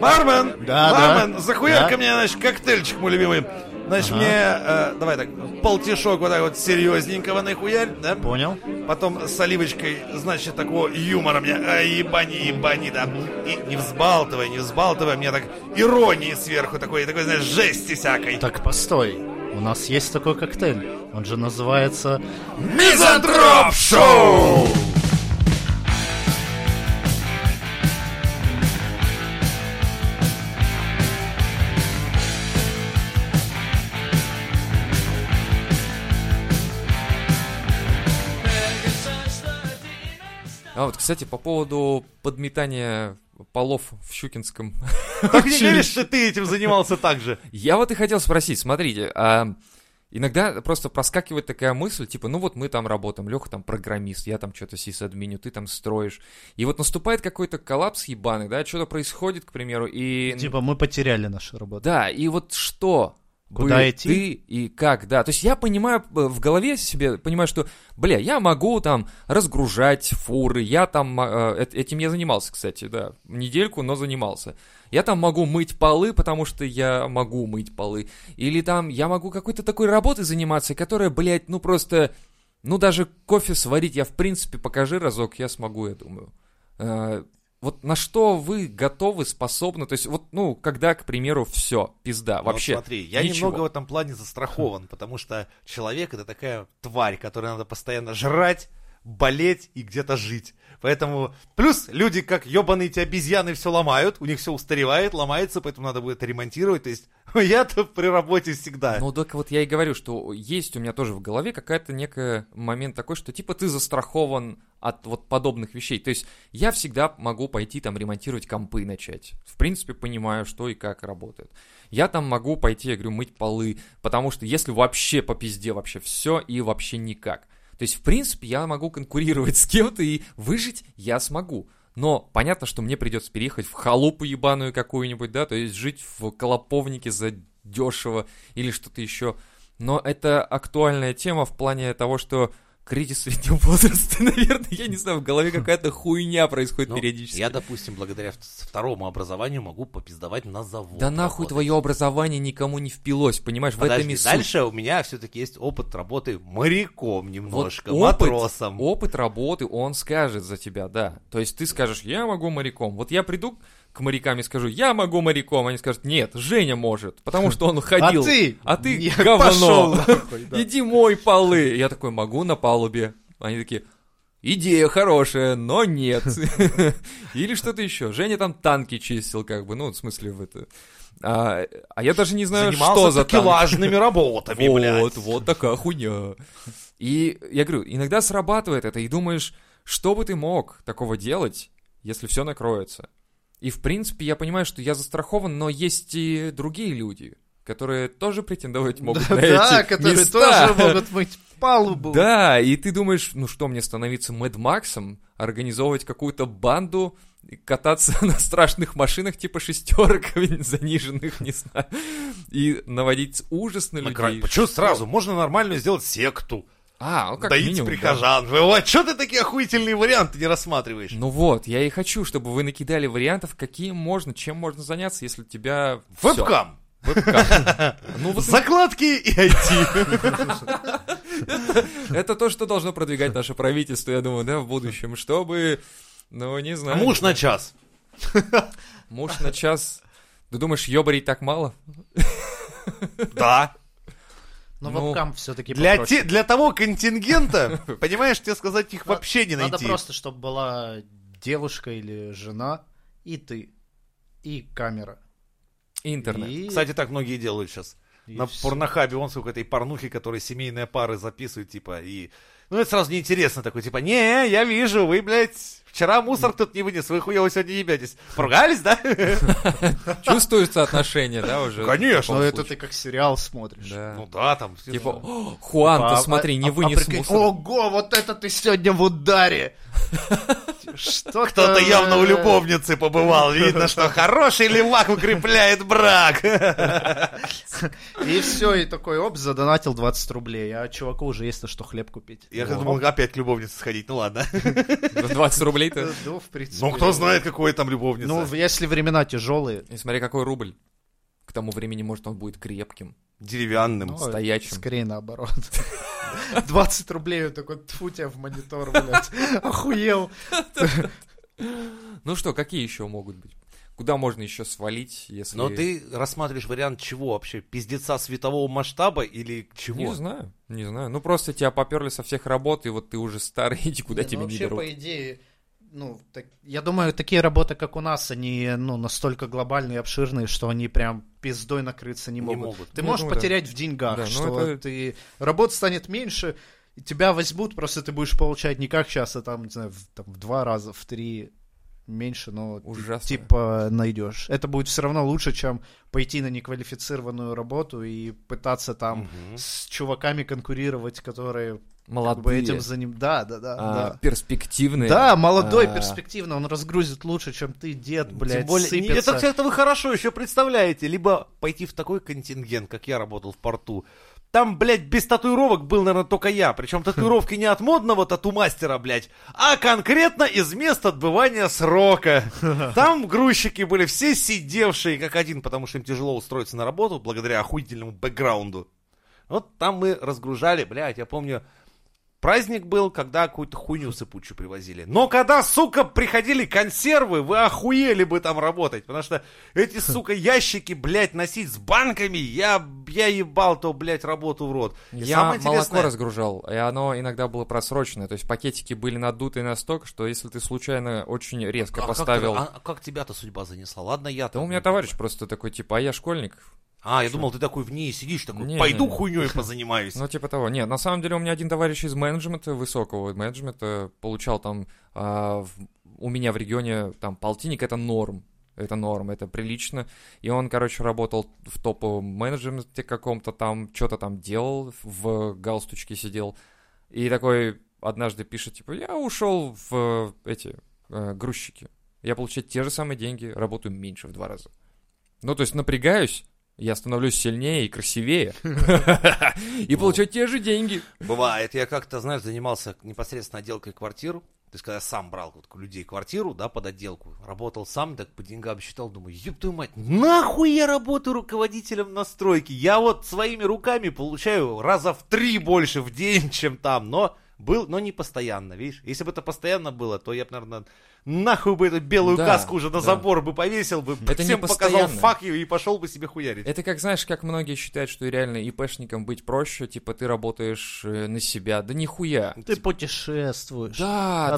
Бармен! Да, бармен, да. захуярка Да. мне, значит, коктейльчик мой любимый. Значит, мне, э, давай так, полтишок вот так вот серьезненького нахуярь, да? Понял. Потом с оливочкой, значит, такого юмора мне, а, ебани, ебани, да. И не взбалтывай, не взбалтывай, мне так иронии сверху такой, такой, знаешь, жести всякой. Так, постой. У нас есть такой коктейль. Он же называется... Мизантроп Шоу! А вот, кстати, по поводу подметания полов в Щукинском. Так не веришь, что ты этим занимался так же? Я вот и хотел спросить, смотрите, а иногда просто проскакивает такая мысль, типа, ну вот мы там работаем, Леха там программист, я там что-то сисадминю, ты там строишь. И вот наступает какой-то коллапс ебаный, да, что-то происходит, к примеру, и... Типа мы потеряли нашу работу. Да, и вот что? Куда идти? Ты и как, да. То есть я понимаю, э, в голове себе понимаю, что, бля, я могу там разгружать фуры, я там, э, э, этим я занимался, кстати, да, недельку, но занимался. Я там могу мыть полы, потому что я могу мыть полы. Или там я могу какой-то такой работой заниматься, которая, блядь, ну просто, ну даже кофе сварить я, в принципе, покажи разок, я смогу, я думаю. Э, Вот на что вы готовы, способны? То есть вот, ну, когда, к примеру, все, пизда, вообще. Вот смотри, я ничего. немного в этом плане застрахован, потому что человек это такая тварь, которой надо постоянно жрать, болеть и где-то жить. Поэтому, плюс люди как ебаные эти обезьяны все ломают, у них все устаревает, ломается, поэтому надо будет ремонтировать. То есть я-то при работе всегда. Ну, так вот я и говорю, что есть у меня тоже в голове какая-то некая момент такой, что типа ты застрахован от вот подобных вещей. То есть я всегда могу пойти там ремонтировать компы начать. В принципе, понимаю, что и как работает. Я там могу пойти, я говорю, мыть полы, потому что если вообще по пизде вообще все и вообще никак. То есть, в принципе, я могу конкурировать с кем-то и выжить я смогу. Но понятно, что мне придется переехать в халупу ебаную какую-нибудь, да, то есть жить в Колоповнике за дешево или что-то еще. Но это актуальная тема в плане того, что кризис среднего возраста, наверное, я не знаю, в голове какая-то хуйня происходит Ну, периодически. я, допустим, благодаря второму образованию могу попиздавать на завод. Да нахуй работать. твое образование никому не впилось, понимаешь, в этом Подожди, и суть. дальше у меня все-таки есть опыт работы моряком немножко, Вот опыт, матросом. Опыт работы, он скажет за тебя, да. То есть ты скажешь, я могу моряком. Вот я приду к морякам и скажу, я могу моряком. Они скажут, нет, Женя может, потому что он ходил. А ты? А ты Я говно. пошел нахуй, да. Иди мой полы. Я такой, могу на палубе. Они такие, идея хорошая, но нет. Или что-то еще. Женя там танки чистил, как бы, ну, в смысле, в это... А, а я даже не знаю, Занимался что за такелажными работами, Вот, блядь. вот такая хуйня. И я говорю, иногда срабатывает это, и думаешь, что бы ты мог такого делать, если все накроется? И в принципе я понимаю, что я застрахован, но есть и другие люди, которые тоже претендовать могут на Да, эти которые места. тоже могут мыть палубу. Да, и ты думаешь, ну что, мне становиться Мэд Максом, организовывать какую-то банду, кататься на страшных машинах типа шестерок заниженных, не знаю, и наводить ужас на людей. Почему сразу? Можно нормально сделать секту. А, ну как Доить минимум, да. прихожан. Вот, что ты такие охуительные варианты не рассматриваешь? Ну вот, я и хочу, чтобы вы накидали вариантов, какие можно, чем можно заняться, если у тебя. Вебкам. Вебкам. Ну вот Закладки и IT. это то, что должно продвигать наше правительство, я думаю, да, в будущем, чтобы, ну не знаю. Муж на час. Муж на час. Ты думаешь, ёбарить так мало? Да. Но Ну, вебкам все-таки Для, те- для того контингента, понимаешь, тебе сказать их вообще не Надо найти. просто, чтобы была девушка или жена, и ты, и камера. Интернет. И- Кстати, так многие делают сейчас. и На порнохабе он сколько этой порнухи, которые семейные пары записывают, типа, и... Ну, это сразу неинтересно такой, типа, не, я вижу, вы, блядь, вчера мусор тут не вынес, вы хуево сегодня ебетесь. Поругались, да? Чувствуется отношение, да, уже? Конечно. Но это ты как сериал смотришь. Да. Ну да, там... Типа, «О, Хуан, ты смотри, не а- а вынес мусор. Ого, вот это ты сегодня в ударе. Что-то... Кто-то явно у любовницы побывал. Видно, что хороший левак укрепляет брак. И все, и такой, оп, задонатил 20 рублей, а чуваку уже есть на что хлеб купить. Я Вот. думал, опять к любовнице сходить. Ну ладно. 20 рублей-то. Ну, в принципе. Ну, кто знает, какой там любовница. Ну, если времена тяжелые, И смотри, какой рубль. К тому времени, может, он будет крепким. Деревянным. ну, Стоячим. скорее наоборот. 20 рублей, он такой, тьфу тебя в монитор, блядь. Охуел. Ну что, какие еще могут быть? Куда можно еще свалить, если... Но ты рассматриваешь вариант чего вообще? Пиздеца светового масштаба или чего? Не знаю, не знаю. Ну просто тебя поперли со всех работ, и вот ты уже старый, иди куда Не, ну, не вообще, берут. по идее, ну, так- я думаю, такие работы, как у нас, они, ну, настолько глобальные и обширные, что они прям пиздой накрыться не Не могут. могут. Ты Ну, можешь я думаю, да. потерять в деньгах, Да, ну, что это- ты... Работа станет меньше, тебя возьмут, просто ты будешь получать не как сейчас, а там, не знаю, в, там, в два раза, в три меньше, но ты, Ужасно. типа найдешь. Это будет все равно лучше, чем пойти на неквалифицированную работу и пытаться там Мгм. с чуваками конкурировать, которые как бы Молодые, этим заним... Да, да, да, а, да. перспективные. Да, молодой, А, перспективно, он разгрузит лучше, чем ты, дед, блядь, Тем более, не- сыпется. это, это вы хорошо еще представляете. Либо пойти в такой контингент, как я работал в порту. Там, блядь, без татуировок был, наверное, только я. Причем татуировки не от модного тату-мастера, блядь, а конкретно из мест отбывания срока. Там грузчики были все сидевшие как один, потому что им тяжело устроиться на работу благодаря охуительному бэкграунду. Вот там мы разгружали, блядь, я помню, Праздник был, когда какую-то хуйню сыпучую привозили. Но когда, сука, приходили консервы, вы охуели бы там работать. Потому что эти, сука, ящики, блядь, носить с банками, я, я ебал то, блядь, работу в рот. И Я самое молоко интересное- разгружал, и оно иногда было просроченное. То есть пакетики были надуты настолько, что если ты случайно очень резко А как поставил... ты- а как тебя-то судьба занесла? Ладно, я Да у меня товарищ просто такой, типа, а я школьник. А, я думал, ты такой в ней сидишь, такой, Не, пойду не, не. хуйней позанимаюсь. Ну, типа того. Нет, на самом деле у меня один товарищ из менеджмента, высокого менеджмента, получал там а, в- у меня в регионе там полтинник, это норм. Это норм, это прилично. И он, короче, работал в топовом менеджменте каком-то там, что-то там делал, в галстучке сидел. И такой однажды пишет, типа, я ушел в эти э, грузчики. Я получаю те же самые деньги, работаю меньше в два раза. Ну, то есть напрягаюсь, я становлюсь сильнее и красивее. И получаю те же деньги. Бывает, я как-то, знаешь, занимался непосредственно отделкой квартир. То есть, когда я сам брал вот людей квартиру, да, под отделку, работал сам, так по деньгам считал, думаю, ёб твою мать, нахуй я работаю руководителем на стройке? Я вот своими руками получаю раза в три больше в день, чем там, но был, но не постоянно, видишь? Если бы это постоянно было, то я бы, наверное, нахуй бы эту белую Да, каску уже на да. забор бы повесил бы, Это всем показал фак и пошел бы себе хуярить. Это как, знаешь, как многие считают, что реально ИПшникам быть проще, типа ты работаешь э, на себя. Да нихуя. Ты путешествуешь. Да,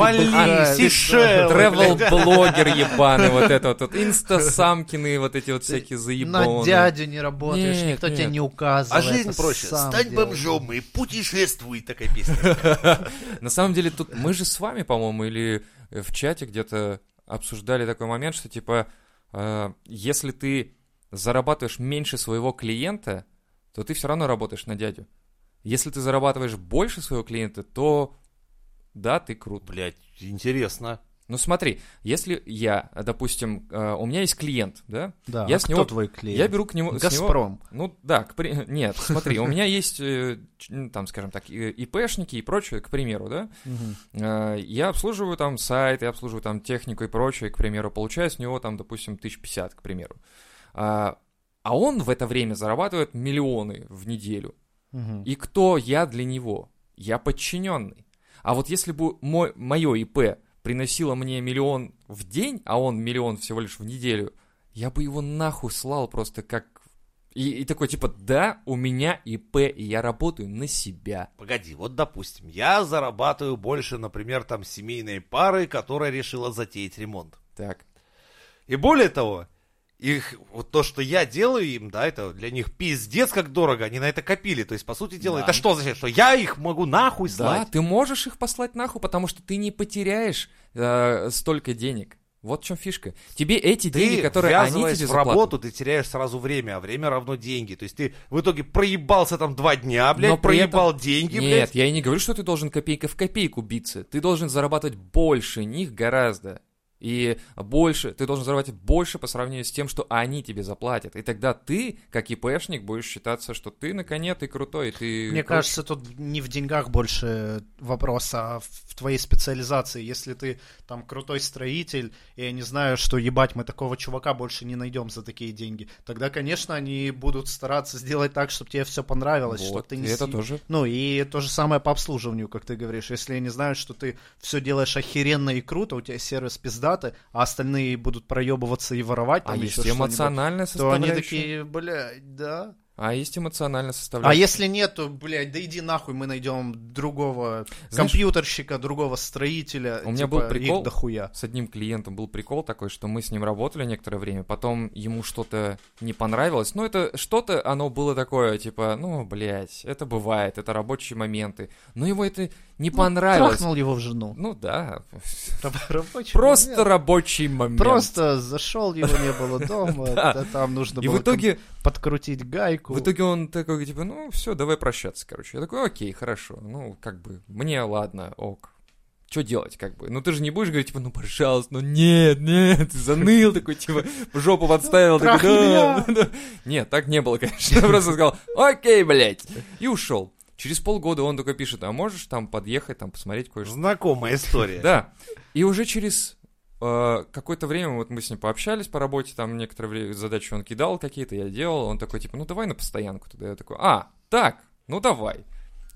Сейшелы, блядь. Тревел-блогер ебаный, вот это вот, инстасамкины, вот эти вот всякие На заебоны. дядю не работаешь, Нет, никто нет. тебе не А указывает. жизнь ты проще. Стань бомжом и путешествуй. Такая песня. На самом деле тут мы же с вами, по-моему, или в чате где-то обсуждали такой момент, что типа, э, если ты зарабатываешь меньше своего клиента, то ты все равно работаешь на дядю. Если ты зарабатываешь больше своего клиента, то да, ты крут. Блять, интересно. Ну смотри, если я, допустим, э, у меня есть клиент, да, Да, Я а с кто него- твой клиент? я беру к нему, с него- Газпром. ну да, к нет, смотри, у меня есть, э, ну, там, скажем так, ИПшники и прочее, к примеру, да. Э, Я обслуживаю там сайт, я обслуживаю там технику и прочее, к примеру, получаю с него там, допустим, 1050, к примеру. А а он в это время зарабатывает миллионы в неделю. И кто я для него? Я подчиненный. А вот если бы мой, мое ИП приносило мне миллион в день, а он миллион всего лишь в неделю, я бы его нахуй слал просто как... И, и такой, типа, да, у меня ИП, и я работаю на себя. Погоди, вот допустим, я зарабатываю больше, например, там семейной пары, которая решила затеять ремонт. Так. И более того, их, вот то, что я делаю им, да, это для них пиздец как дорого, они на это копили. То есть, по сути дела, Да. это что значит? Что я их могу нахуй Да, слать? ты можешь их послать нахуй, потому что ты не потеряешь э, столько денег. Вот в чем фишка. Тебе эти Ты, деньги, которые они тебе в заплатят... работу, ты теряешь сразу время, а время равно деньги. То есть ты в итоге проебался там два дня, блядь, Но при этом- проебал деньги, Нет, блядь. я и не говорю, что ты должен копейка в копейку биться. Ты должен зарабатывать больше них гораздо. И больше, ты должен зарабатывать больше по сравнению с тем, что они тебе заплатят. И тогда ты, как ИПшник, будешь считаться, что ты на коне, ты крутой, ты... Мне круче. кажется, тут не в деньгах больше вопрос, а в твоей специализации. Если ты там крутой строитель, и я не знаю, что ебать, мы такого чувака больше не найдем за такие деньги, тогда, конечно, они будут стараться сделать так, чтобы тебе все понравилось, чтобы Вот, ты не это си- тоже. Ну, и то же самое по обслуживанию, как ты говоришь. Если они знают, что ты все делаешь охеренно и круто, у тебя сервис пиздаты, а остальные будут проебываться и воровать, А там есть еще эмоциональная то они составляющая. такие, блядь, да. А есть эмоциональная А составляющая. если нет, то, блядь, да иди нахуй, мы найдем другого Знаешь, компьютерщика, другого строителя. у меня типа, был прикол. Дохуя. С одним клиентом был прикол такой, что мы с ним работали некоторое время, потом ему что-то не понравилось. Ну, это что-то, оно было такое, типа, ну, блядь, это бывает, это рабочие моменты. Но ему это не понравилось. Трахнул его в жену. Ну да, Рабочий просто момент. рабочий момент. Просто зашел, его не было дома, Да. там нужно И было в итоге, подкрутить гайку. в итоге он такой, типа, ну, все, давай прощаться, короче. Я такой, окей, хорошо, ну, как бы, мне ладно, ок. Что делать, как бы? Ну, ты же не будешь говорить, типа, ну, пожалуйста, ну, нет, нет, ты заныл, такой, типа, жопу подставил, такой, да, да, да. Нет, так не было, конечно. Я просто сказал, окей, блядь, и ушел. Через полгода он такой пишет, а можешь там подъехать, там, посмотреть кое-что? Знакомая история. Да. И уже через э, какое-то время вот мы с ним пообщались по работе, там некоторое время задачи он кидал какие-то, я делал, он такой, типа, ну давай на постоянку тогда. Я такой, а, так, ну давай.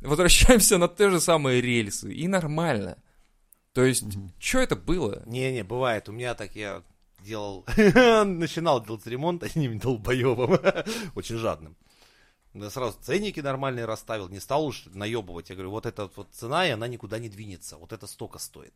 Возвращаемся на те же самые рельсы, и нормально. То есть, что это было? Не-не, бывает. У меня так я делал, начинал делать ремонт одним долбоебом, очень жадным. Да сразу ценники нормальные расставил, не стал уж наебывать. Я говорю, вот эта вот цена, и она никуда не двинется. Вот это столько стоит.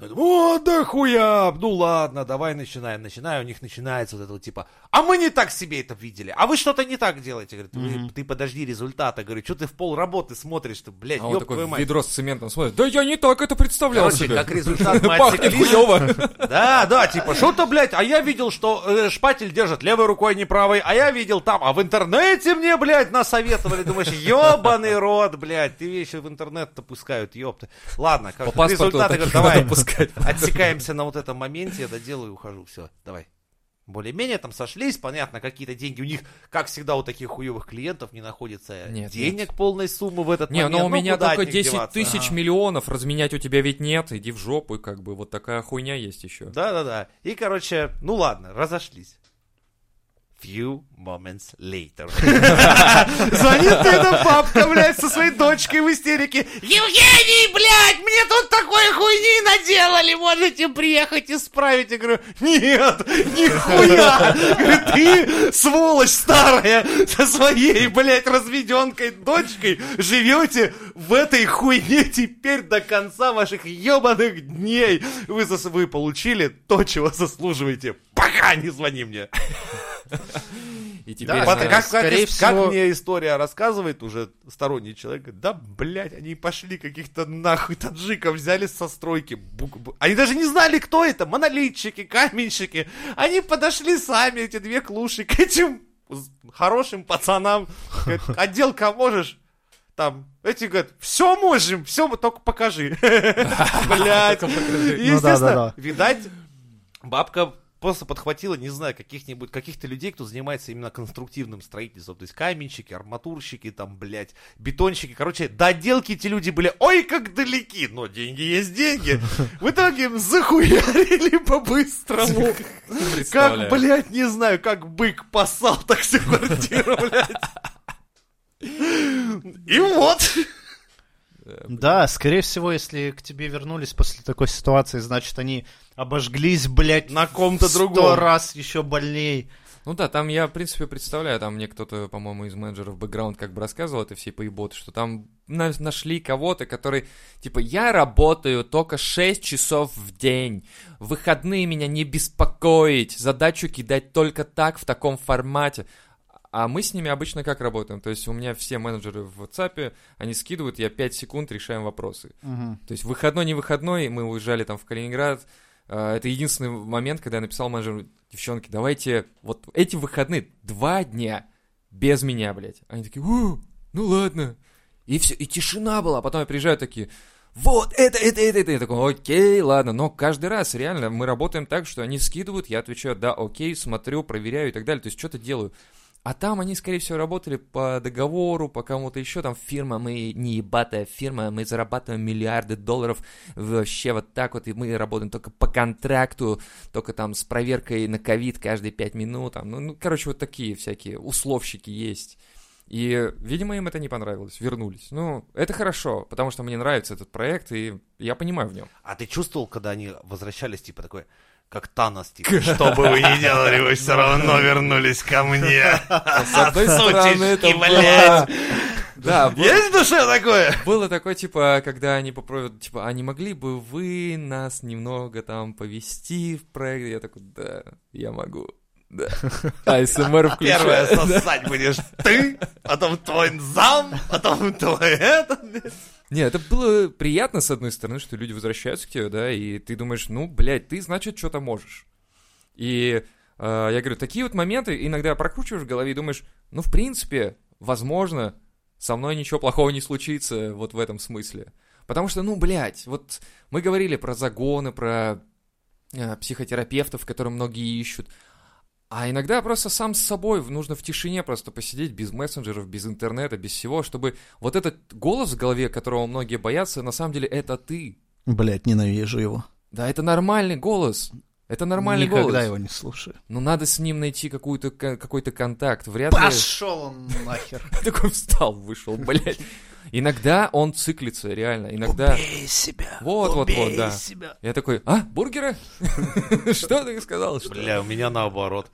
О, да хуя! Ну ладно, давай начинаем. Начинаю, у них начинается вот это вот типа, а мы не так себе это видели, а вы что-то не так делаете. Говорит, «Вы- ты подожди результата. Говорю, что ты в пол работы смотришь, ты, блядь, А он ёб такой твою мать. ведро с цементом смотрит, да я не так это представлял Короче, себе. как результат мы хуёво. Да, да, типа, что-то, блядь, а я видел, что э, шпатель держит левой рукой, а не правой, а я видел там, а в интернете мне, блядь, насоветовали. Думаешь, ебаный рот, блядь, ты вещи в интернет-то пускают, ёпта. Ладно, как результаты, говорю, давай, пускать. отсекаемся на вот этом моменте, я доделаю и ухожу, все, давай. Более-менее там сошлись, понятно, какие-то деньги. У них, как всегда, у таких хуевых клиентов не находится Нет, денег полной суммы в этот Не, момент. ну у Ну, меня только них 10 деваться? тысяч Ага. миллионов, разменять у тебя ведь нет, иди в жопу, и как бы вот такая хуйня есть еще. Да-да-да. И, короче, ну ладно, разошлись. Few moments later. Звонит эта бабка, блядь, со своей дочкой в истерике. Евгений, блядь, мне тут такой хуйни наделали, можете приехать исправить. Я говорю, нет, нихуя. Говорю, ты, сволочь старая, со своей, блядь, разведенкой дочкой живете в этой хуйне теперь до конца ваших ебаных дней. Вы, зас- вы получили то, чего заслуживаете. Пока не звони мне. И Да, теперь, знаешь, как, как- скорее как всего- мне история рассказывает уже сторонний человек, да, блядь, они пошли каких-то нахуй таджиков, взяли со стройки. Они даже не знали, кто это, монолитчики, каменщики. Они подошли сами, эти две клуши, к этим хорошим пацанам. Говорят, отделка можешь? Там, эти говорят, все можем, все, только покажи. Блядь. Ну Естественно, да-да-да. видать, бабка просто подхватила, не знаю, каких-нибудь, каких-то людей, кто занимается именно конструктивным строительством. То есть каменщики, арматурщики, там, блядь, бетонщики. Короче, до отделки эти люди были, ой, как далеки, но деньги есть деньги. В итоге им захуярили по-быстрому. Как, блядь, не знаю, как бык поссал так всю квартиру, блядь. И вот. Да, скорее всего, если к тебе вернулись после такой ситуации, значит, они обожглись, блядь, На ком-то сто другом. раз еще больней. Ну да, там я, в принципе, представляю, там мне кто-то, по-моему, из менеджеров бэкграунд как бы рассказывал это все поеботы, что там на- нашли кого-то, который, типа, я работаю только 6 часов в день, выходные меня не беспокоить, задачу кидать только так, в таком формате. А мы с ними обычно как работаем? То есть у меня все менеджеры в WhatsApp, они скидывают, я 5 секунд решаем вопросы. Мгм. То есть выходной, не выходной, мы уезжали там в Калининград, э, это единственный момент, когда я написал менеджеру, девчонки, давайте вот эти выходные, два дня без меня, блядь. Они такие, «О, ну ладно. И все, и тишина была. А потом я приезжаю такие, вот, это, это, это, это. Я такой, окей, ладно. Но каждый раз, реально, мы работаем так, что они скидывают, я отвечаю, да, окей, смотрю, проверяю и так далее. То есть что-то делаю. А там они, скорее всего, работали по договору, по кому-то еще. Там фирма, мы не ебатая фирма, мы зарабатываем миллиарды долларов вообще вот так вот. И мы работаем только по контракту, только там с проверкой на ковид каждые пять минут. Там, ну, ну, короче, вот такие всякие условщики есть. И, видимо, им это не понравилось, вернулись. Ну, это хорошо, потому что мне нравится этот проект, и я понимаю в нем. А ты чувствовал, когда они возвращались, типа такой, как Танос, типа, что бы вы ни делали, вы все равно вернулись ко мне. С одной стороны, это было... блядь. Да, было- Есть в душе такое? было такое, типа, когда они попробуют, типа, а не могли бы вы нас немного там повести в проект? Я такой, да, я могу. Да. АСМР Первое включаю. сосать будешь ты, потом твой зам, потом твой это. Не, это было приятно, с одной стороны, что люди возвращаются к тебе, да, и ты думаешь, ну, блядь, ты, значит, что-то можешь. И э, я говорю, такие вот моменты иногда прокручиваешь в голове и думаешь, ну, в принципе, возможно, со мной ничего плохого не случится вот в этом смысле. Потому что, ну, блядь, вот мы говорили про загоны, про э, психотерапевтов, которые многие ищут. А иногда просто сам с собой нужно в тишине просто посидеть без мессенджеров, без интернета, без всего, чтобы вот этот голос в голове, которого многие боятся, на самом деле это ты. Блять, ненавижу его. Да, это нормальный голос. Это нормальный Никогда голос. его не слушаю. Но надо с ним найти какую-то, ка- какой-то контакт. Вряд ли... Пошел он нахер. Такой встал, вышел, блядь. Иногда он циклится, реально. Иногда... Убей себя. Вот, вот, вот, да. себя. Я такой, а, бургеры? Что ты сказал? Что? Бля, у меня наоборот.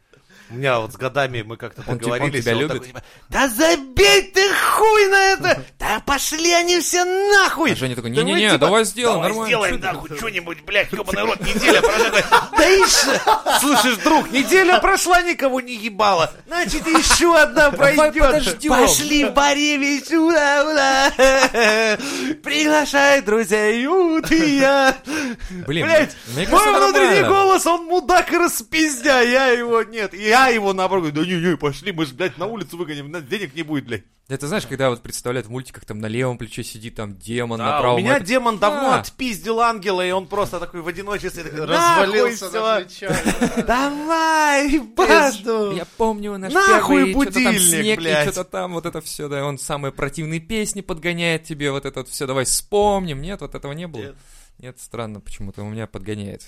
У меня вот с годами мы как-то Он типа- он договорились. тебя он любит? такой, типа, да забей ты хуй на это! Да пошли они все нахуй! А Женя такой, не-не-не, типа, давай сделаем, давай нормально. сделаем ты нахуй что-нибудь, блядь, ёбаный рот, неделя прошла. Да ишь, слышишь, друг, неделя прошла, никого не ебала. Значит, еще одна пройдет. Пошли Боревич, ура, ура. Приглашай друзей, и я. Блин, мой внутренний голос, он мудак и распиздя, я его, нет, я его наоборот, говорю, да не-не, пошли, мы же, блядь, на улицу выгоним, денег не будет, блядь. Это знаешь, когда вот представляют в мультиках, там на левом плече сидит там демон, на Да, правом... у меня это- демон давно А. отпиздил ангела, и он просто такой в одиночестве, такой, Развалился «Нахуй на плечах. давай, баш. Пизду. Я помню наш Нахуй будильник, блядь. что-то там, вот это все, да, он самые противные песни подгоняет тебе, вот это вот все, давай вспомним. Нет, вот этого не было. Нет, странно, почему-то у меня подгоняет.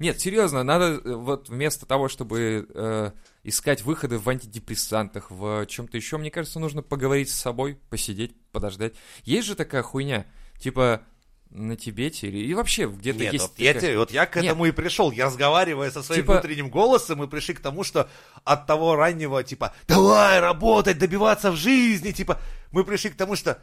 Нет, серьезно, надо э, вот вместо того, чтобы э, искать выходы в антидепрессантах, в чем-то еще, мне кажется, нужно поговорить с собой, посидеть, подождать. Есть же такая хуйня, типа на Тибете или и вообще где-то Нет, есть вот я, такая- тебе- вот я к Нет. этому и пришел. Я разговаривая со своим Типа- внутренним голосом, мы пришли к тому, что от того раннего, типа, давай работать, добиваться в жизни, типа, мы пришли к тому, что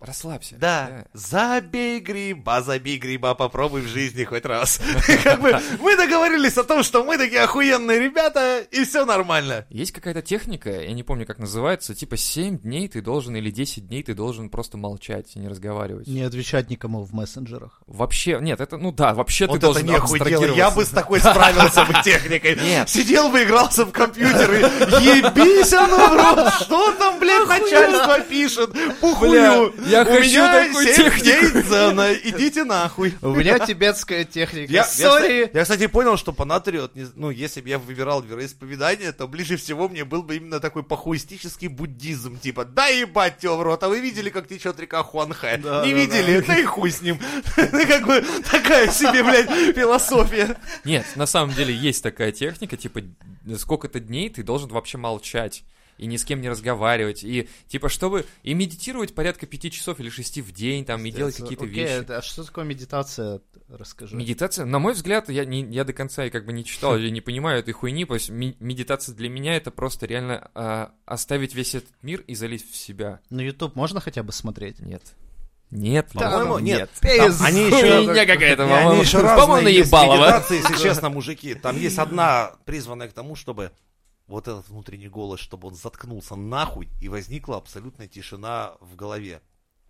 Расслабься. Да, забей гриба, забей гриба, попробуй в жизни хоть раз. Как бы мы договорились о том, что мы такие охуенные ребята, и все нормально. Есть какая-то техника, я не помню, как называется, типа 7 дней ты должен или 10 дней ты должен просто молчать и не разговаривать. Не отвечать никому в мессенджерах. Вообще, нет, это, ну да, вообще ты должен делать. Я абстрагироваться. бы с такой справился бы техникой. Нет. Сидел бы, игрался в компьютер и ебись оно в рот. Что там, блядь, начальство пишет? Пухую. Я У хочу меня такую 7 технику. дней дзена. Идите нахуй. У меня тибетская техника. Я, я, Сори. кстати, я, кстати, понял, что по не- ну, если бы я выбирал вероисповедание, то ближе всего мне был бы именно такой похуистический буддизм, типа, да ебать тебя в рот, а вы видели, как течет река Хуанхэ? Да, не да, видели? Да. и хуй с ним. Ну, Как бы такая себе, блядь, философия. Нет, на самом деле есть такая техника, типа, сколько-то дней ты должен вообще молчать и ни с кем не разговаривать, и типа, чтобы, и медитировать порядка пяти часов или шести в день, там, и делать какие-то Окей, вещи. это- А что такое медитация? Расскажи. Медитация, на мой взгляд, я, не, я до конца и как бы не читал, я не понимаю этой хуйни, то есть медитация для меня это просто реально а, оставить весь этот мир и залезть в себя. На YouTube можно хотя бы смотреть? Нет. Нет, По-моему, нет. нет. Там они еще- Хуйня какая-то, Не, по-моему. они еще По-моему, наебалово. медитации, если честно, мужики. Там есть одна, призванная к тому, чтобы вот этот внутренний голос, чтобы он заткнулся нахуй, и возникла абсолютная тишина в голове.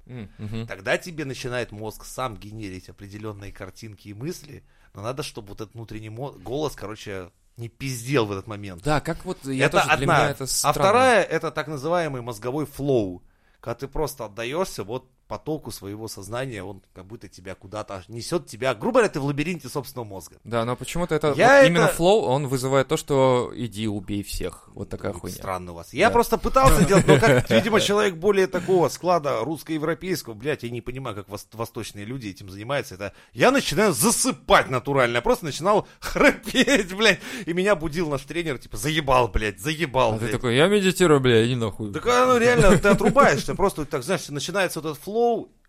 Мгм. Тогда тебе начинает мозг сам генерить определенные картинки и мысли, но надо, чтобы вот этот внутренний мо- голос, короче, не пиздел в этот момент. Да, как вот я это тоже для одна. меня это а вторая это так называемый мозговой флоу, когда ты просто отдаешься вот потоку своего сознания, он как будто тебя куда-то несет тебя, грубо говоря, ты в лабиринте собственного мозга. Да, но почему-то это вот это- именно flow, он вызывает то, что иди убей всех. Вот такая хуйня. Странно у вас. Я Да. просто пытался делать, но как, видимо, человек более такого склада русско-европейского, блядь, я не понимаю, как вос- восточные люди этим занимаются. Это я начинаю засыпать натурально. Я просто начинал храпеть, блядь. И меня будил наш тренер, типа, заебал, блядь, заебал, А ты блядь. такой, я медитирую, бля, иди нахуй. Так а, ну реально, ты отрубаешься, просто так, знаешь, начинается вот этот flow,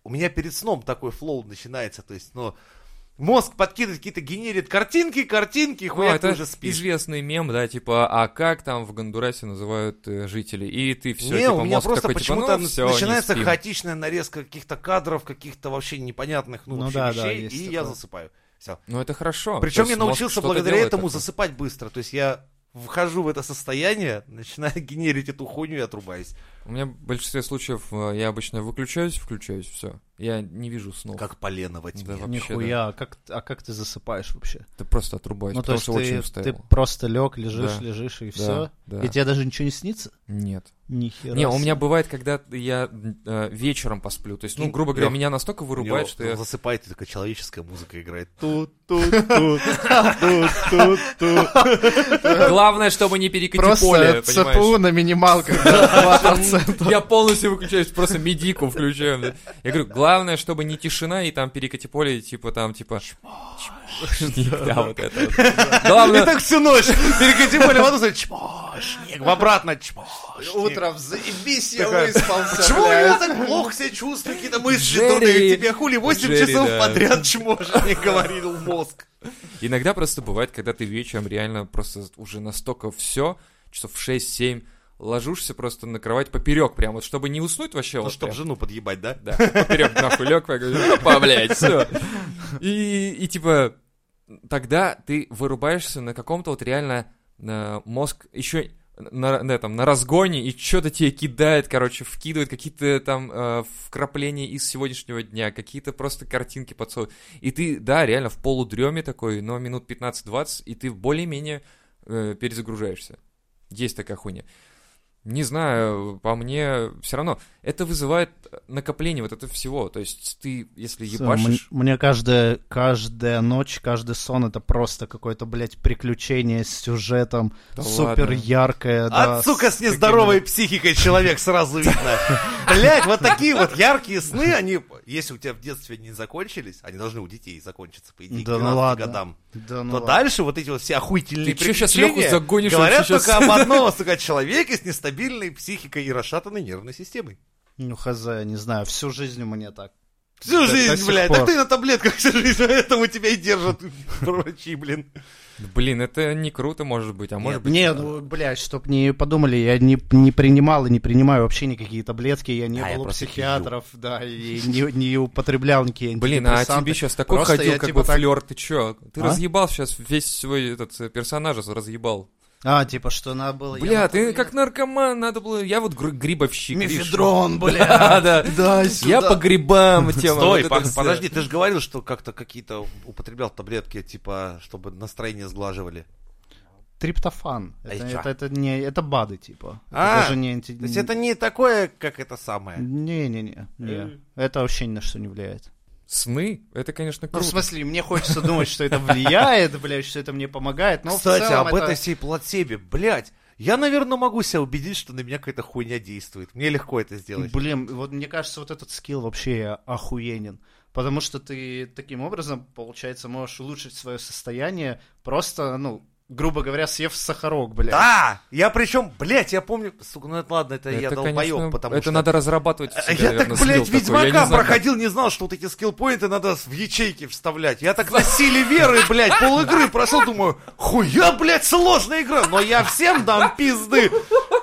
у меня перед сном такой флоу начинается, то есть, ну, мозг подкидывает какие-то, генерит картинки, картинки, и Ну, хуя ты это уже спишь. известный мем, да, типа, а как там в Гондурасе называют э, жителей? И ты все, не, типа, у меня мозг просто такой, типа, почему-то ну, всё, не начинается хаотичная нарезка каких-то кадров, каких-то вообще непонятных, ну, Ну вообще да, да, вещей, есть и я такое. засыпаю. Все. Ну, это хорошо. Причем я научился благодаря этому такое. засыпать быстро. То есть я вхожу в это состояние, начинаю генерить эту хуйню и отрубаюсь. У меня в большинстве случаев э, я обычно выключаюсь, включаюсь, все. Я не вижу снов. Как полено во тьме. Да, вообще, Нихуя, а как, а как ты засыпаешь вообще? Ты просто отрубаюсь, ну, то потому есть что очень ты, устал. ты просто лег, лежишь, Да. лежишь, и Да, все. да. И тебе даже ничего не снится? Нет. Нихера. Не, у меня бывает, когда я э, вечером посплю. То есть, ну, грубо говоря, Лёх, меня настолько вырубает, него что я... засыпает, и такая человеческая музыка играет. Тут, тут, тут, тут, тут, тут. Главное, чтобы не перекати Просто поле, ЦПУ понимаешь? на минималках, да, 2%. Я полностью выключаюсь, просто медику включаю. Я говорю, главное, чтобы не тишина и там перекати поле, типа там, типа... чмошник, Да, вот это. вот. И Главное, так всю ночь. Перекати поле в одну сторону, чмошник, в обратно чмошник. Утром заебись, я выспался, Почему я так плохо себя чувствую, какие-то мысли дурные тебе, хули 8 Джерри, часов подряд чмошник, говорил мозг. Иногда просто бывает, когда ты вечером реально просто уже настолько все, часов в 6-7, ложишься просто на кровать поперек прям, вот чтобы не уснуть вообще. Ну, вот чтоб прям. жену подъебать, да? Да, поперек нахуй лег, опа, блядь, все. И, и типа, тогда ты вырубаешься на каком-то вот реально э, мозг еще на, на этом, на разгоне, и что-то тебе кидает, короче, вкидывает какие-то там э, вкрапления из сегодняшнего дня, какие-то просто картинки подсовывает. И ты, да, реально в полудреме такой, но минут 15-20, и ты более-менее э, перезагружаешься. Есть такая хуйня. Не знаю, по мне все равно это вызывает накопление вот этого всего. То есть ты, если ебашишь... м- Мне каждая, каждая ночь, каждый сон это просто какое-то, блядь, приключение с сюжетом. Да супер ладно. яркое, да. А сука, с нездоровой психикой человек сразу видно. Блять, вот такие вот яркие сны, они, если у тебя в детстве не закончились, они должны у детей закончиться, по идее, к Да ну 12 ладно. годам. Да ну то ладно. дальше вот эти вот все охуительные Ты приключения Лёху загонишь говорят щас? только об одном, сука, человеке с нестабильной психикой и расшатанной нервной системой. Ну, хз, не знаю, всю жизнь у меня так. Всю До- до жизнь, сих блядь, пор. так ты на таблетках всю жизнь, поэтому тебя и держат врачи, блин. Блин, это не круто, может быть, а может быть... Не, ну, блядь, чтоб не подумали, я не, не принимал и не принимаю вообще никакие таблетки, я не А, я был у психиатров, да, и не, не употреблял никакие Блин, а тебе сейчас такой Просто ходил, я, как типа, бы так- флер, ты чё? Ты А? разъебал сейчас весь свой этот э, персонаж разъебал. А, типа, что надо было... Бля, ты как наркоман, надо было... Я вот гр- грибовщик. Мефедрон, Да, бля. да. Да, Я по грибам тема. Стой, вот по- это подожди, ты же говорил, что как-то какие-то употреблял таблетки, типа, чтобы настроение сглаживали. Триптофан. А Это, это, это не, это БАДы, типа. Это А, даже не анти- То есть это не такое, как это самое. Не-не-не, не. Это вообще ни на что не влияет. Сны? Это, конечно, Ну, в круто. смысле, мне хочется думать, что это влияет, блядь, что это мне помогает, но Кстати, в целом об это... этой всей плацебе, блядь, я, наверное, могу себя убедить, что на меня какая-то хуйня действует. Мне легко это сделать. Блин, вот мне кажется, вот этот скилл вообще охуенен. Потому что ты таким образом, получается, можешь улучшить свое состояние, просто, ну, грубо говоря, съев сахарок, блядь. Да! Я причем, блядь, я помню, сука, ну это ладно, это, я Это, долбоеб, конечно, потому это что... надо разрабатывать. В себе, Я наверное, так, блядь, такой. Я не Ведьмака как. проходил, не знал, что вот эти скиллпоинты надо в ячейки вставлять. Я так на силе веры, блядь, пол игры прошел, думаю, хуя, блядь, сложная игра, но я всем дам пизды.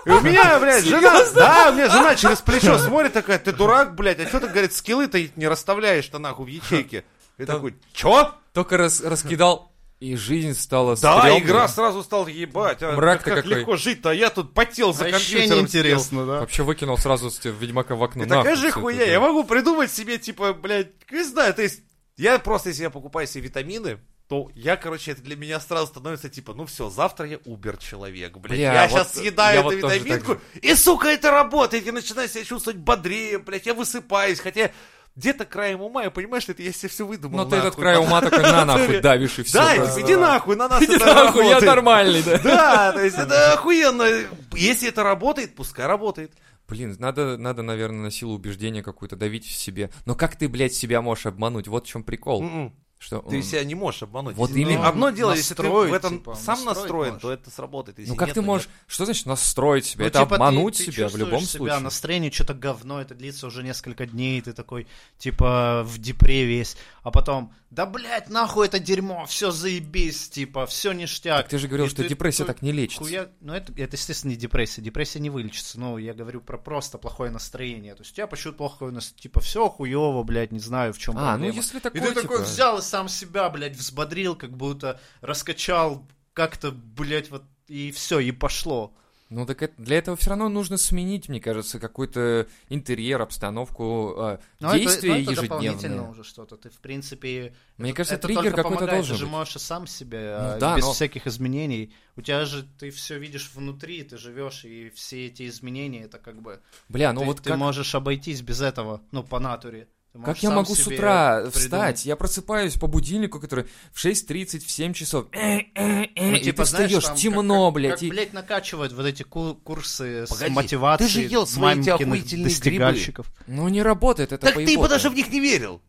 И у меня, блядь, жена, да, у меня жена через плечо смотрит такая, ты дурак, блядь, а что ты, говорит, скиллы-то не расставляешь-то нахуй в ячейке? И Там- такой, чё? Только раз- раскидал И жизнь стала Да, стрёмной. игра сразу стала ебать. а Мрак-то как какой. легко жить-то, а я тут потел за Вообще компьютером. неинтересно, да? Вообще выкинул сразу с Ведьмака в окно. И такая же всё хуя. это, Я да. могу придумать себе, типа, блядь, не знаю, то есть, я просто, если я покупаю себе витамины, то я, короче, это для меня сразу становится, типа, ну все, завтра я убер-человек, блядь. Бля, я вот сейчас съедаю я эту вот тоже витаминку, и, сука, это работает. Я начинаю себя чувствовать бодрее, блядь, я высыпаюсь, хотя где-то краем ума я понимаю, что это я себе все выдумал. Но Ну, ты этот край ума такой на нахуй давишь и все. Да, иди нахуй, на нас Иди это нахуй, я работает. нормальный, да. Да, то есть это охуенно. Если это работает, пускай работает. Блин, надо, надо, наверное, на силу убеждения какую-то давить в себе. Но как ты, блядь, себя можешь обмануть? Вот в чем прикол. М-м. Что, Ты м, себя не можешь обмануть. Вот Если- именно. Одно дело, если ты в этом типа, сам настроен, можешь. то это сработает. Если Ну как нет, ты можешь... Что значит настроить себя? Ну, это типа, ты- обмануть ты себя в любом себя, случае. настроение что-то говно, это длится уже несколько дней, ты такой, типа, в депре весь, а потом, да, блядь, нахуй это дерьмо, все заебись, типа, все ништяк. Так ты же говорил, И что ты депрессия такой, так не лечится. Хуя- Ну, это, это, естественно, не депрессия. Депрессия не вылечится. Ну, я говорю про просто плохое настроение. То есть у тебя почему-то плохое настроение. Типа, все хуево, блядь, не знаю, в чем А, проблема. ну если И такое, ты такой типа, взял и сам себя, блядь, взбодрил, как будто раскачал как-то, блядь, вот, и все, и пошло. Ну так это- для этого все равно нужно сменить, мне кажется, какой-то интерьер, обстановку, э, Но это- действия но это дополнительно ежедневные. уже что-то. Ты, в принципе, Мне это- кажется, это триггер какой-то должен Ты же можешь и сам себе, Ну а, да, без но- всяких изменений. У тебя же ты все видишь внутри, ты живешь, и все эти изменения, это как бы... Бля, ну ты, вот ты как, можешь обойтись без этого, ну, по натуре. Ты как я могу с утра придумать. встать? Я просыпаюсь по будильнику, который в 6.30, в 7 часов. Ну, и типа, ты знаешь, встаешь, там темно, как, блядь. Как, и- блядь, накачивают вот эти ку- курсы Погоди, с мотивацией ты же ел свои эти охуительные достигальщиков. Ну не работает это Так ты поебота. бы даже в них не верил.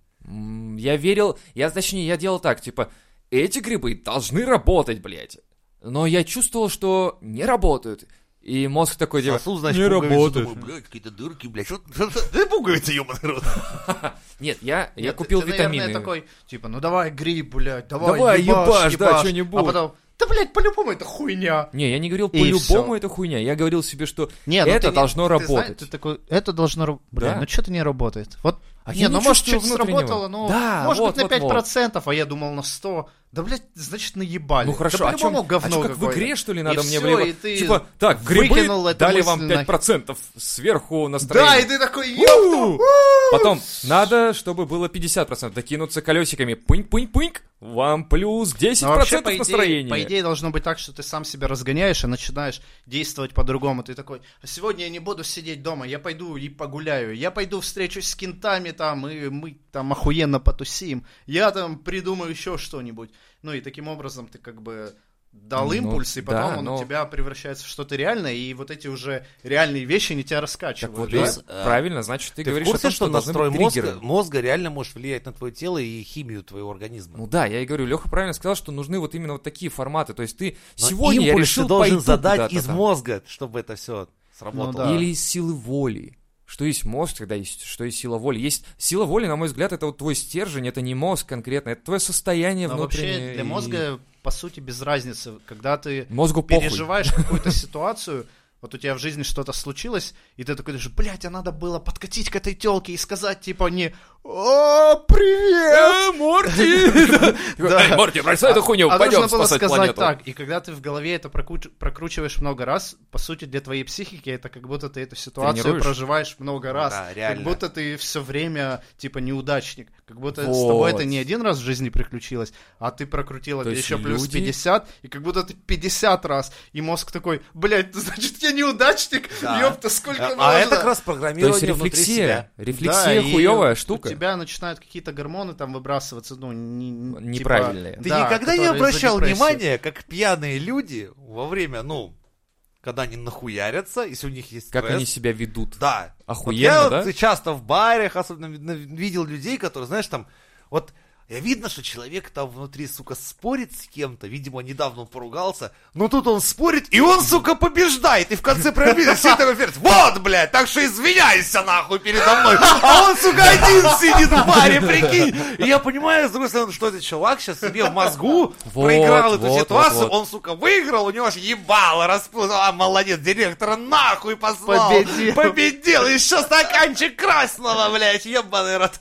Я верил, я, точнее, я делал так, типа, эти грибы должны работать, блядь. Но я чувствовал, что не работают. И мозг такой, типа, Сосуд, значит, не работает. думаю, блядь, какие-то дырки, блядь. Что ты пуговицы, ёбаный рот. Нет, я, я Нет, купил ты, витамины. наверное, такой, типа, ну давай гриб, блядь, давай, Давай, ебашь, ебашь, да, чё-нибудь. А потом, да, блядь, по-любому это хуйня. Не, я не говорил по-любому это хуйня. Я говорил себе, что Не, ну это ты должно ты работать. знаешь, ты такой, это должно работать. Бля, Да. ну что-то не работает. Вот, А не, я ну не может чуть сработало, ну, Да, может вот, быть на вот, вот. 5%, а я думал на 100. Да, блядь, значит, наебали. Ну хорошо, да а чем, по-любому говно а чё, как в игре, что ли, И надо мне всё, влево? и ты Типа, так, грибы дали вам нахер. 5% сверху настроения. Да, и ты такой, ёпта, Потом, надо, чтобы было 50%. Докинуться колесиками. Пынь-пынь-пынь. Вам плюс 10% Но вообще, по идее, настроения. по идее, должно быть так, что ты сам себя разгоняешь и начинаешь действовать по-другому. Ты такой, а сегодня я не буду сидеть дома, я пойду и погуляю. Я пойду встречусь с кентами там, и мы там охуенно потусим. Я там придумаю еще что-нибудь. Ну и таким образом ты как бы дал Ну, импульс, и потом да, он но- у тебя превращается в что-то реальное, и вот эти уже реальные вещи не тебя Так раскачивают. вот, да? А, правильно, значит, ты, Ты в говоришь о курсе, том, что что настрой мозга, мозга реально может влиять на твое тело и химию твоего организма? Ну да, я и говорю, Леха правильно сказал, что нужны вот именно вот такие форматы. То есть ты Но сегодня я импульс решил ты должен задать из там. мозга, чтобы это все сработало. Ну да. Или из силы воли. Что есть мозг, когда есть, что есть сила воли. Есть сила воли, на мой взгляд, это вот твой стержень, это не мозг конкретно, это твое состояние Но внутреннее. вообще для и мозга, по сути, без разницы. Когда ты Мозгу похуй. переживаешь какую-то ситуацию, вот у тебя в жизни что-то случилось, и ты такой думаешь, блядь, а надо было подкатить к этой телке и сказать, типа, не «О, привет!» Э, Морти! Морти, бросай эту хуйню, А пойдем нужно было сказать так, и когда ты в голове это прокруч- прокручиваешь много раз, по сути, для твоей психики это как будто ты эту ситуацию проживаешь много раз. Как будто ты все время, типа, неудачник. Как будто с тобой это не один раз в жизни приключилось, а ты прокрутил То это есть еще плюс люди- 50, и как будто ты 50 раз, и мозг такой, блядь, значит, я неудачник, Да. ёпта, сколько А, можно? а это как раз То программирование есть внутри рефлексия. себя. Рефлексия Да, хуевая У штука. тебя начинают какие-то гормоны там выбрасываться, ну, не, не- Неправильные. типа, Ты да, никогда не обращал внимания, как пьяные люди во время, ну, когда они нахуярятся, если у них есть Как стресс, они себя ведут. Да. Охуенно, вот я да? вот часто в барах особенно видел людей, которые, знаешь, там, вот я видно, что человек там внутри, сука, спорит с кем-то, видимо, недавно он поругался, но тут он спорит, и он, сука, побеждает, и в конце прям видно, все такой говорят, вот, блядь, так что извиняйся, нахуй, передо мной, а он, сука, один сидит в баре, прикинь, и я понимаю, с другой стороны, что этот чувак сейчас себе в мозгу Вот, проиграл эту вот, ситуацию, вот, вот. он, сука, выиграл, у него аж ебало распутал, а, молодец, директора нахуй послал, Победил. победил, еще стаканчик красного, блядь, ебаный рот.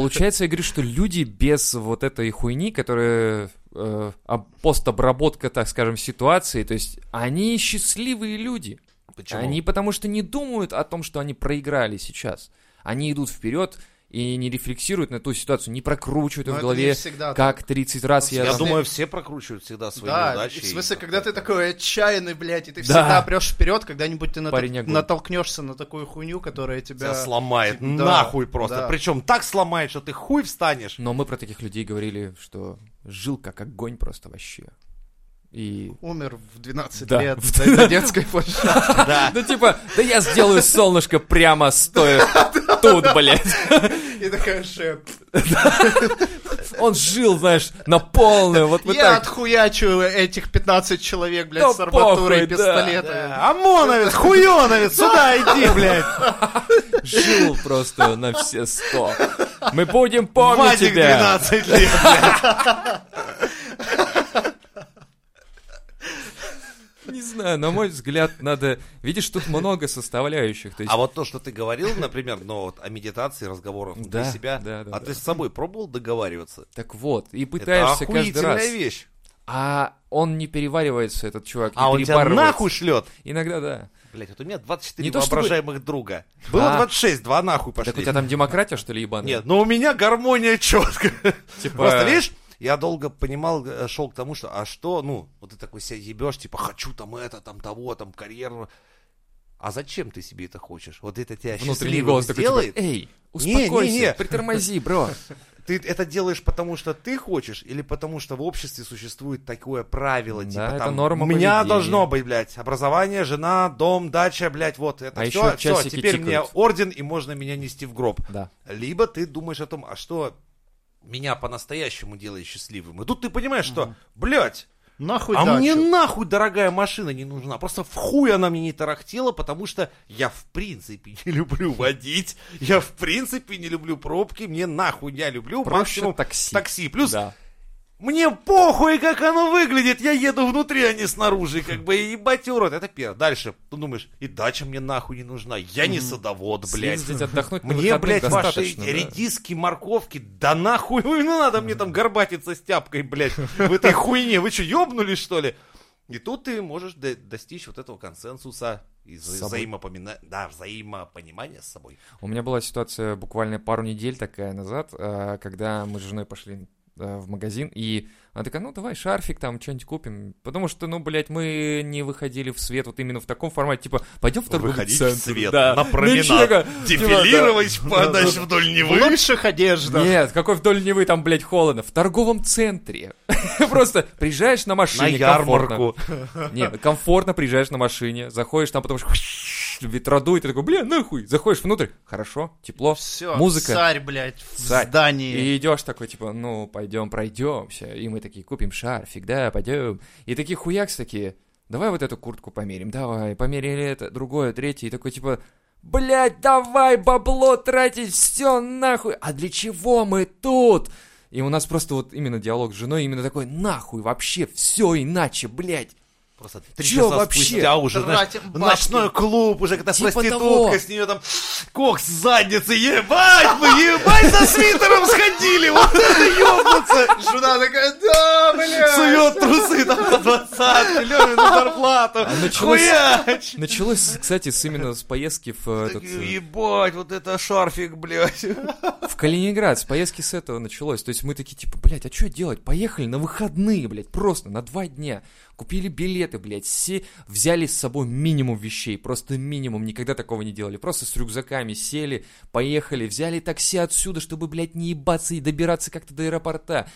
Получается, я говорю, что люди без вот этой хуйни, которая э, об- постобработка, так скажем, ситуации, то есть они счастливые люди. Почему? Они потому что не думают о том, что они проиграли сейчас. Они идут вперед и не рефлексируют на ту ситуацию, не прокручивают Но в это голове, всегда как 30 раз я... Я Если- думаю, все прокручивают всегда свои Да, неудачи. в смысле, и когда ты такой отчаянный, блядь, и ты Да. всегда прешь вперед, когда-нибудь ты Парень огонь. натолкнешься на такую хуйню, которая тебя... тебя сломает Да, нахуй просто. да. Причем так сломает, что ты хуй встанешь. Но мы про таких людей говорили, что жил как огонь просто вообще. И... Умер в 12 Да. лет на на детской площадке. Да. Да типа, да я сделаю солнышко прямо стоя тут, блядь. И такая шеп. Он жил, знаешь, на полную, вот Я отхуячу этих 15 человек, блядь, с арматурой и пистолетами. Да. ОМОНовец, хуёновец, сюда иди, блядь. Жил просто на все сто. Мы будем помнить тебя. 12 лет, блядь. Не знаю, на мой взгляд, надо... Видишь, тут много составляющих. То есть... А вот то, что ты говорил, например, ну вот о медитации, разговорах Да, себя, да, да, а да. ты с собой пробовал договариваться? Так вот, и Это пытаешься каждый охуительная раз. вещь. А он не переваривается, этот чувак, А он тебя нахуй шлет. Иногда да. Блять, вот у меня 24 Не то чтобы- воображаемых друга. Было А. 26, два нахуй пошли. Так у тебя там демократия, что ли, ебаная? Нет, но у меня гармония четко. Типа- Просто, видишь, я долго понимал, э, шел к тому, что, а что, ну, вот ты такой себя ебешь, типа, хочу там это, там того, там карьеру. А зачем ты себе это хочешь? Вот это тебя Внутренний голос такой, типа, сделает? эй, Не, не, успокойся, не. притормози, бро. Ты это делаешь потому, что ты хочешь, или потому, что в обществе существует такое правило, Да, типа, это там, норма у меня поведения. должно быть, блядь, образование, жена, дом, дача, блядь, вот, это А все, еще все, теперь мне тикают. орден, и можно меня нести в гроб. Да. Либо ты думаешь о том, а что меня по-настоящему делает счастливым. И тут ты понимаешь, что, блядь, Нахуй а дачу. мне нахуй дорогая машина не нужна. Просто в хуй она мне не тарахтела, потому что я в принципе не люблю водить. Я в принципе не люблю пробки. Мне нахуй я люблю Проще максимум такси. такси. Плюс Да. Мне похуй, как оно выглядит. Я еду внутри, а не снаружи. Как бы и ебать урод. Это первое. Дальше. Ты думаешь, и дача мне нахуй не нужна. Я не садовод, блядь. Съездить отдохнуть на Мне, блядь, ваши да. редиски, морковки, да нахуй, ну надо мне там горбатиться с тяпкой, блядь, в этой хуйне. Вы что, ёбнулись, что ли? И тут ты можешь до- достичь вот этого консенсуса и взаимопомина- да, взаимопонимания с собой. У меня была ситуация буквально пару недель такая назад, э, когда мы с женой пошли в магазин, и она такая, ну давай шарфик там, что-нибудь купим. Потому что, ну, блядь, мы не выходили в свет вот именно в таком формате, типа, пойдем в торговый Выходить центр. в свет, да. на Ну, променад, чего, типа, дефилировать по- дальше вдоль В Невы. лучших одеждах. Нет, какой вдоль Невы там, блядь, холодно. В торговом центре. Просто приезжаешь на На машине, комфортно. ярмарку. Нет, комфортно приезжаешь на машине, заходишь там, потому что ветра дует, и такой, бля, нахуй. Заходишь внутрь, хорошо, тепло, Все, музыка. царь, блядь, в Царь. здании. И идешь такой, типа, ну, пойдем, пройдемся. И мы такие, купим шарфик, да, пойдем. И такие хуякс такие, давай вот эту куртку померим, давай, померили это, другое, третье. И такой, типа, блядь, давай бабло тратить, все нахуй. А для чего мы тут? И у нас просто вот именно диалог с женой именно такой, нахуй вообще, все иначе, блядь. Просто три Чё часа вообще? спустя уже, знаешь, ночной клуб, уже когда Типа проститутка, того. с нее там кокс с задницы, ебать, мы ебать за свитером сходили, вот это ёбнуться. Жена такая, да, блядь. Сует трусы там по двадцатке, Лёве на зарплату. А началось- Хуяч! Началось, кстати, с именно с поездки в этот... Э, Ебать, вот это шарфик, блядь. В Калининград, с поездки с этого началось. То есть мы такие, типа, блядь, а что делать? Поехали на выходные, блядь, просто на два дня. Купили билеты, блядь, все взяли с собой минимум вещей, просто минимум, никогда такого не делали. Просто с рюкзаками сели, поехали, взяли такси отсюда, чтобы, блядь, не ебаться и добираться как-то до аэропорта.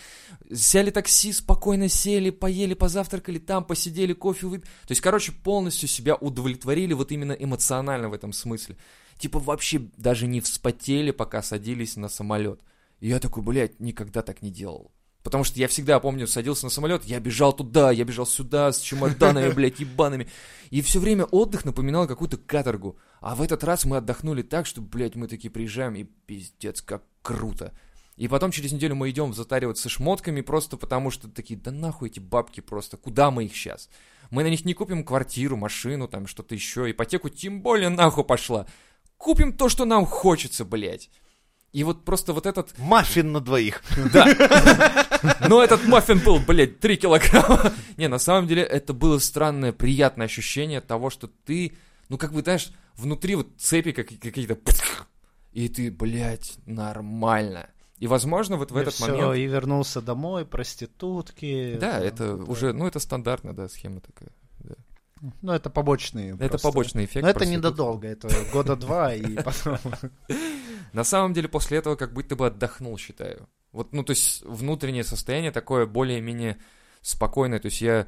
Взяли такси, спокойно сели, поели, позавтракали там, посидели, кофе выпили. То есть, короче, полностью себя удовлетворили вот именно эмоционально в этом смысле. Типа вообще даже не вспотели, пока садились на самолет. И я такой, блядь, никогда так не делал. Потому что я всегда, помню, садился на самолет, я бежал туда, я бежал сюда с чемоданами, блядь, ебаными. И все время отдых напоминал какую-то каторгу. А в этот раз мы отдохнули так, что, блядь, мы такие приезжаем, и пиздец, как круто. И потом через неделю мы идем затариваться шмотками, просто потому что такие, да нахуй эти бабки просто, куда мы их сейчас? Мы на них не купим квартиру, машину, там что-то еще, ипотеку тем более нахуй пошла. Купим то, что нам хочется, блядь. И вот просто вот этот... Маффин на двоих. Да. Но этот маффин был, блядь, 3 килограмма. Не, на самом деле это было странное, приятное ощущение того, что ты, ну как бы, знаешь, внутри вот цепи как, какие-то... И ты, блядь, нормально. И, возможно, вот в И этот всё, момент... и вернулся домой, проститутки. Да, это да. уже, ну это стандартная, да, схема такая. Ну, это побочные. Это просто. побочный эффект. Но это недолго, это года два, и потом... На самом деле, после этого как будто бы отдохнул, считаю. Вот, ну, то есть, внутреннее состояние такое более-менее спокойное. То есть, я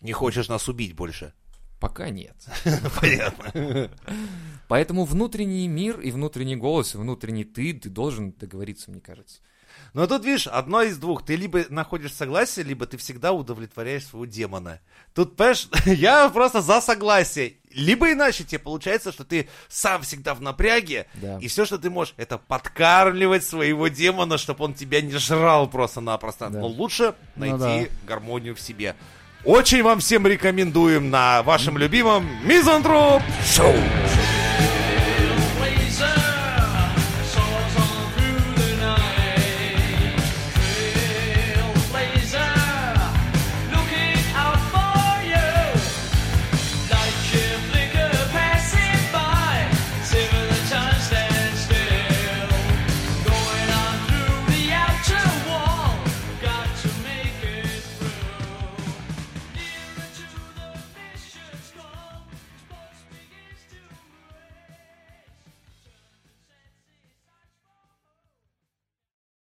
Не хочешь нас убить больше. пока нет. Понятно. Поэтому внутренний мир и внутренний голос, и внутренний ты, ты должен договориться, мне кажется. Но тут, видишь, одно из двух. Ты либо находишь согласие, либо ты всегда удовлетворяешь своего демона. Тут, понимаешь, я просто за согласие. Либо иначе тебе получается, что ты сам всегда в напряге, Да. и все, что ты можешь, это подкармливать своего демона, чтобы он тебя не жрал просто-напросто. Да. Но лучше найти Ну да. гармонию в себе. Очень вам всем рекомендуем на вашем любимом Мизантроп Шоу.